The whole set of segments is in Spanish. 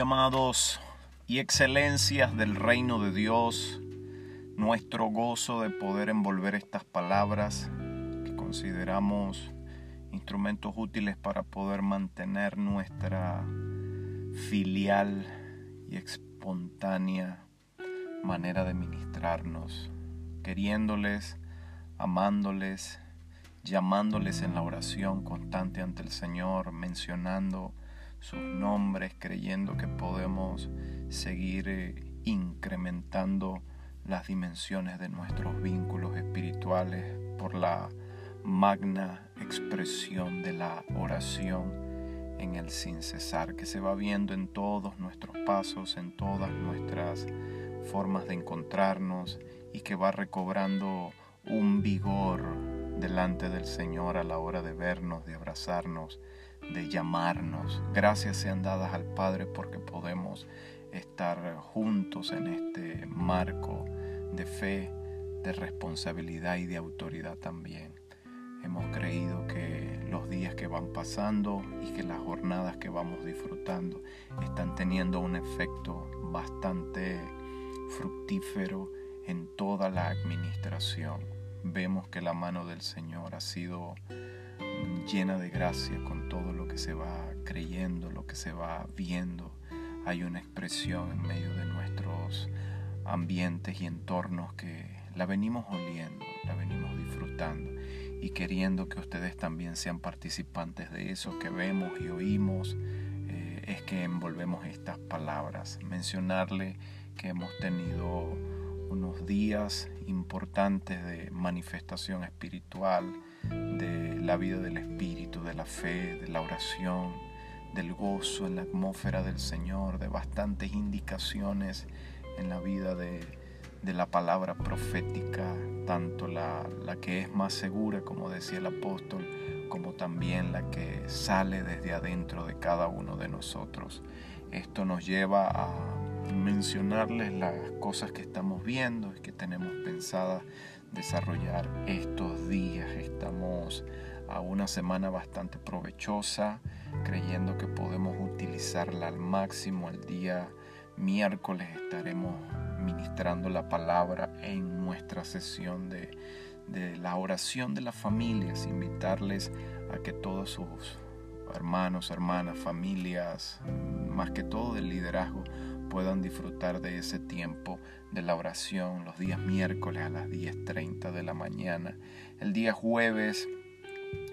amados y excelencias del reino de Dios, nuestro gozo de poder envolver estas palabras que consideramos instrumentos útiles para poder mantener nuestra filial y espontánea manera de ministrarnos, queriéndoles, amándoles, llamándoles en la oración constante ante el Señor, mencionando sus nombres, creyendo que podemos seguir eh, incrementando las dimensiones de nuestros vínculos espirituales por la magna expresión de la oración en el sin cesar, que se va viendo en todos nuestros pasos, en todas nuestras formas de encontrarnos y que va recobrando un vigor delante del Señor a la hora de vernos, de abrazarnos, de llamarnos. Gracias sean dadas al Padre porque podemos estar juntos en este marco de fe, de responsabilidad y de autoridad también. Hemos creído que los días que van pasando y que las jornadas que vamos disfrutando están teniendo un efecto bastante fructífero en toda la administración. Vemos que la mano del Señor ha sido llena de gracia con todo lo que se va creyendo, lo que se va viendo. Hay una expresión en medio de nuestros ambientes y entornos que la venimos oliendo, la venimos disfrutando y queriendo que ustedes también sean participantes de eso que vemos y oímos, eh, es que envolvemos estas palabras. Mencionarle que hemos tenido unos días importantes de manifestación espiritual, de la vida del Espíritu, de la fe, de la oración, del gozo en la atmósfera del Señor, de bastantes indicaciones en la vida de, la palabra profética, tanto la, la que es más segura, como decía el apóstol, como también la que sale desde adentro de cada uno de nosotros. Esto nos lleva a mencionarles las cosas que estamos viendo y que tenemos pensadas desarrollar estos días. Estamos a una semana bastante provechosa, creyendo que podemos utilizarla al máximo. El día miércoles estaremos ministrando la palabra en nuestra sesión de, de la oración de las familias, invitarles a que todos sus hermanos, hermanas, familias, más que todo del liderazgo, puedan disfrutar de ese tiempo de la oración los días miércoles a las 10.30 de la mañana. El día jueves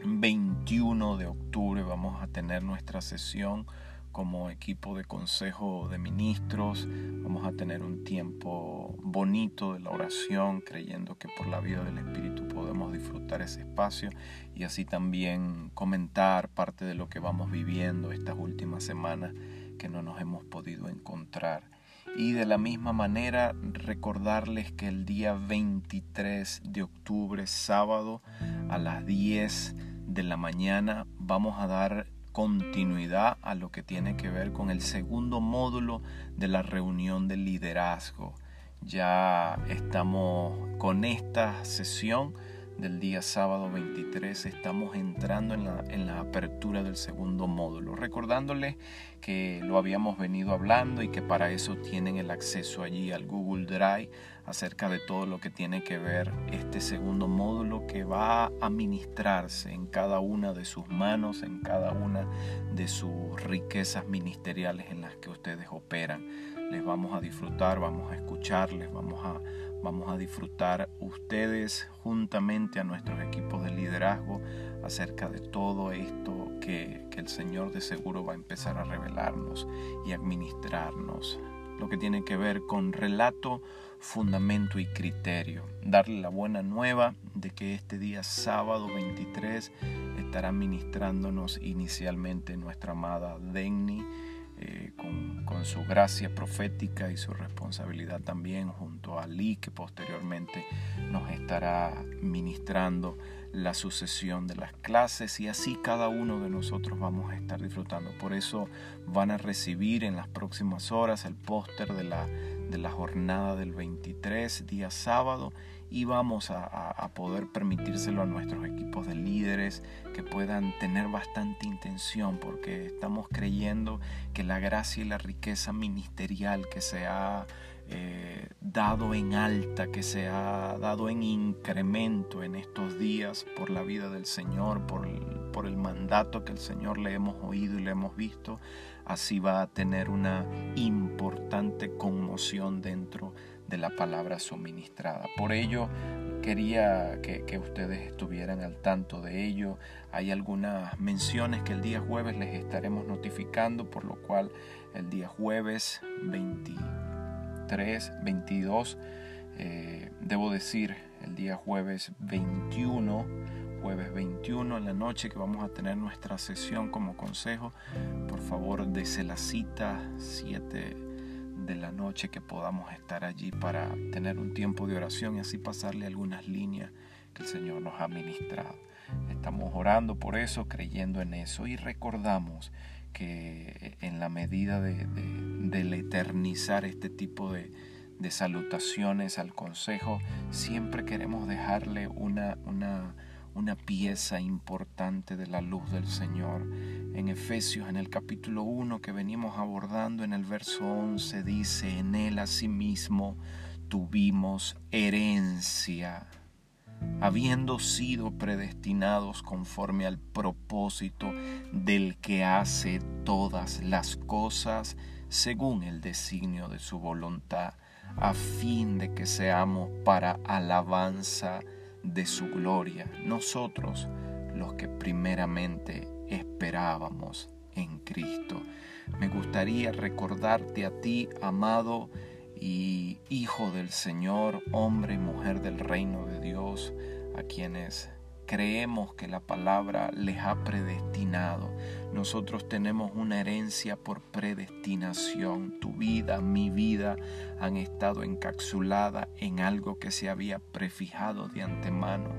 21 de octubre vamos a tener nuestra sesión como equipo de consejo de ministros. Vamos a tener un tiempo bonito de la oración, creyendo que por la vida del Espíritu podemos disfrutar ese espacio y así también comentar parte de lo que vamos viviendo estas últimas semanas que no nos hemos podido encontrar. Y de la misma manera recordarles que el día 23 de octubre, sábado, a las 10 de la mañana, vamos a dar continuidad a lo que tiene que ver con el segundo módulo de la reunión de liderazgo. Ya estamos con esta sesión del día sábado 23 estamos entrando en la, en la apertura del segundo módulo, recordándoles que lo habíamos venido hablando y que para eso tienen el acceso allí al Google Drive acerca de todo lo que tiene que ver este segundo módulo que va a ministrarse en cada una de sus manos, en cada una de sus riquezas ministeriales en las que ustedes operan. Les vamos a disfrutar, vamos a escucharles, vamos a Vamos a disfrutar ustedes juntamente a nuestros equipos de liderazgo acerca de todo esto que, el Señor de seguro va a empezar a revelarnos y administrarnos. Lo que tiene que ver con relato, fundamento y criterio. Darle la buena nueva de que este día sábado 23 estará ministrándonos inicialmente nuestra amada Denny eh, con, su gracia profética y su responsabilidad también junto a Lee, que posteriormente nos estará ministrando la sucesión de las clases y así cada uno de nosotros vamos a estar disfrutando. Por eso van a recibir en las próximas horas el póster de la, de la jornada del 23, día sábado, y vamos a, poder permitírselo a nuestros equipos de líderes que puedan tener bastante intención porque estamos creyendo que la gracia y la riqueza ministerial que se ha eh, dado en alta, que se ha dado en incremento en estos días por la vida del Señor, por, por el mandato que el Señor le hemos oído y le hemos visto, así va a tener una importante conmoción dentro de la palabra suministrada. Por ello, quería que, ustedes estuvieran al tanto de ello. Hay algunas menciones que el día jueves les estaremos notificando, por lo cual el día jueves 23, 22, eh, debo decir el día jueves 21, jueves 21 en la noche que vamos a tener nuestra sesión como consejo. Por favor, dese la cita 7 de la noche que podamos estar allí para tener un tiempo de oración y así pasarle algunas líneas que el Señor nos ha ministrado. Estamos orando por eso, creyendo en eso y recordamos que en la medida de, de, eternizar este tipo de, de salutaciones al consejo, siempre queremos dejarle una, una una pieza importante de la luz del Señor. En Efesios, en el capítulo 1 que venimos abordando, en el verso 11, dice, en él asimismo tuvimos herencia, habiendo sido predestinados conforme al propósito del que hace todas las cosas según el designio de su voluntad, a fin de que seamos para alabanza de su gloria, nosotros los que primeramente esperábamos en Cristo. Me gustaría recordarte a ti, amado y hijo del Señor, hombre y mujer del reino de Dios, a quienes creemos que la palabra les ha predestinado. Nosotros tenemos una herencia por predestinación. Tu vida, mi vida han estado encapsulada en algo que se había prefijado de antemano,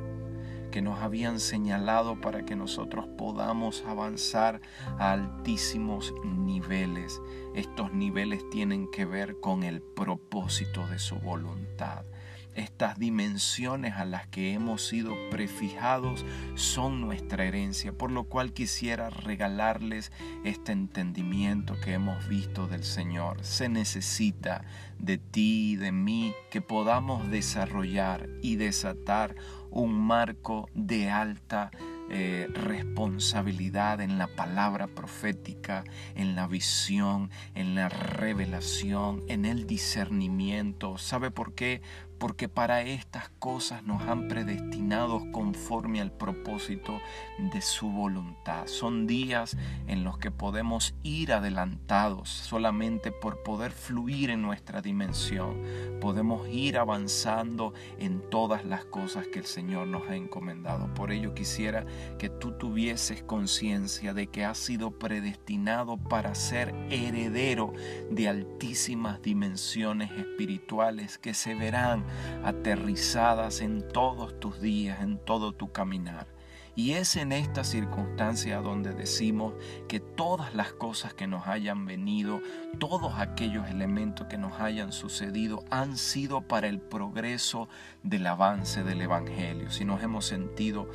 que nos habían señalado para que nosotros podamos avanzar a altísimos niveles. Estos niveles tienen que ver con el propósito de su voluntad. Estas dimensiones a las que hemos sido prefijados son nuestra herencia, por lo cual quisiera regalarles este entendimiento que hemos visto del Señor. Se necesita de ti y de mí que podamos desarrollar y desatar un marco de alta eh, responsabilidad en la palabra profética, en la visión, en la revelación, en el discernimiento. ¿Sabe por qué? Porque para estas cosas nos han predestinado conforme al propósito de su voluntad. Son días en los que podemos ir adelantados solamente por poder fluir en nuestra dimensión. Podemos ir avanzando en todas las cosas que el Señor nos ha encomendado. Por ello quisiera que tú tuvieses conciencia de que has sido predestinado para ser heredero de altísimas dimensiones espirituales que se verán aterrizadas en todos tus días, en todo tu caminar. Y es en esta circunstancia donde decimos que todas las cosas que nos hayan venido, todos aquellos elementos que nos hayan sucedido han sido para el progreso del avance del Evangelio. Si nos hemos sentido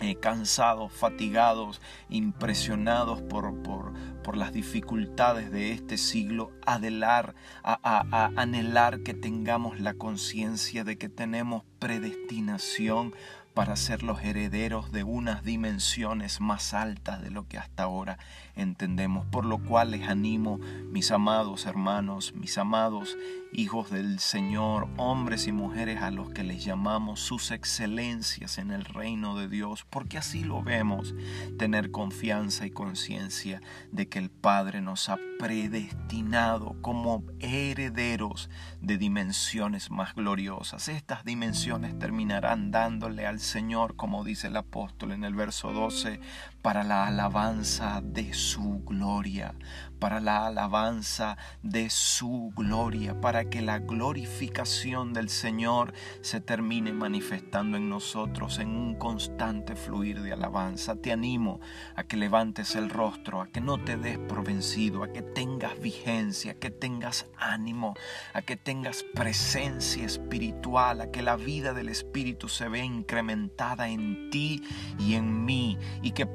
eh, cansados, fatigados, impresionados por, por, por, las dificultades de este siglo, adelar, a, a anhelar que tengamos la conciencia de que tenemos predestinación para ser los herederos de unas dimensiones más altas de lo que hasta ahora entendemos. Por lo cual les animo, mis amados hermanos, mis amados hijos del Señor, hombres y mujeres a los que les llamamos sus excelencias en el reino de Dios, porque así lo vemos, tener confianza y conciencia de que el Padre nos ha predestinado como herederos de dimensiones más gloriosas. Estas dimensiones terminarán dándole al Señor, como dice el apóstol en el verso 12, para la alabanza de su gloria, para la alabanza de su gloria, para que la glorificación del Señor se termine manifestando en nosotros en un constante fluir de alabanza. Te animo a que levantes el rostro, a que no te des por vencido, a que tengas vigencia, a que tengas ánimo, a que tengas presencia espiritual, a que la vida del Espíritu se vea incrementada en ti y en mí y que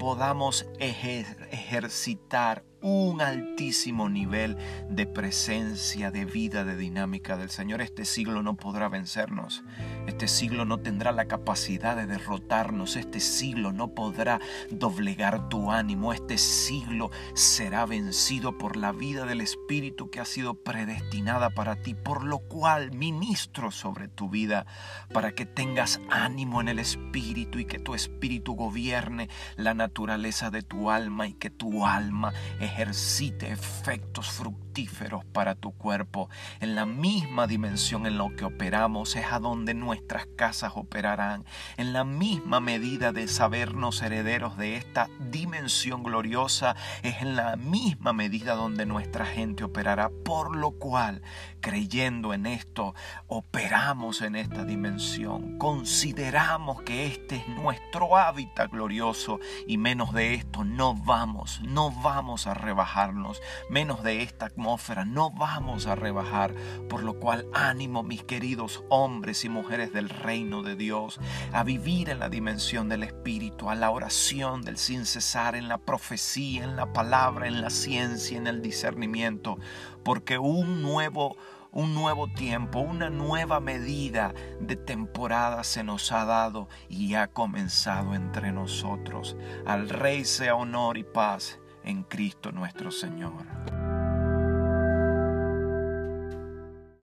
ejercitar un altísimo nivel de presencia, de vida, de dinámica del Señor. Este siglo no podrá vencernos. Este siglo no tendrá la capacidad de derrotarnos. Este siglo no podrá doblegar tu ánimo. Este siglo será vencido por la vida del Espíritu que ha sido predestinada para ti, por lo cual ministro sobre tu vida para que tengas ánimo en el Espíritu y que tu Espíritu gobierne la naturaleza de tu alma y que tu alma ejercite efectos fructíferos para tu cuerpo. En la misma dimensión en lo que operamos es a donde nuestras casas operarán. En la misma medida de sabernos herederos de esta dimensión gloriosa es en la misma medida donde nuestra gente operará. Por lo cual, creyendo en esto, operamos en esta dimensión. Consideramos que este es nuestro hábitat glorioso y menos de esto no vamos, no vamos a rebajarnos, menos de esta atmósfera no vamos a rebajar, por lo cual ánimo mis queridos hombres y mujeres del reino de Dios a vivir en la dimensión del Espíritu, a la oración del sin cesar, en la profecía, en la palabra, en la ciencia, en el discernimiento, porque un nuevo un nuevo tiempo, una nueva medida de temporada se nos ha dado y ha comenzado entre nosotros. Al Rey sea honor y paz en Cristo nuestro Señor.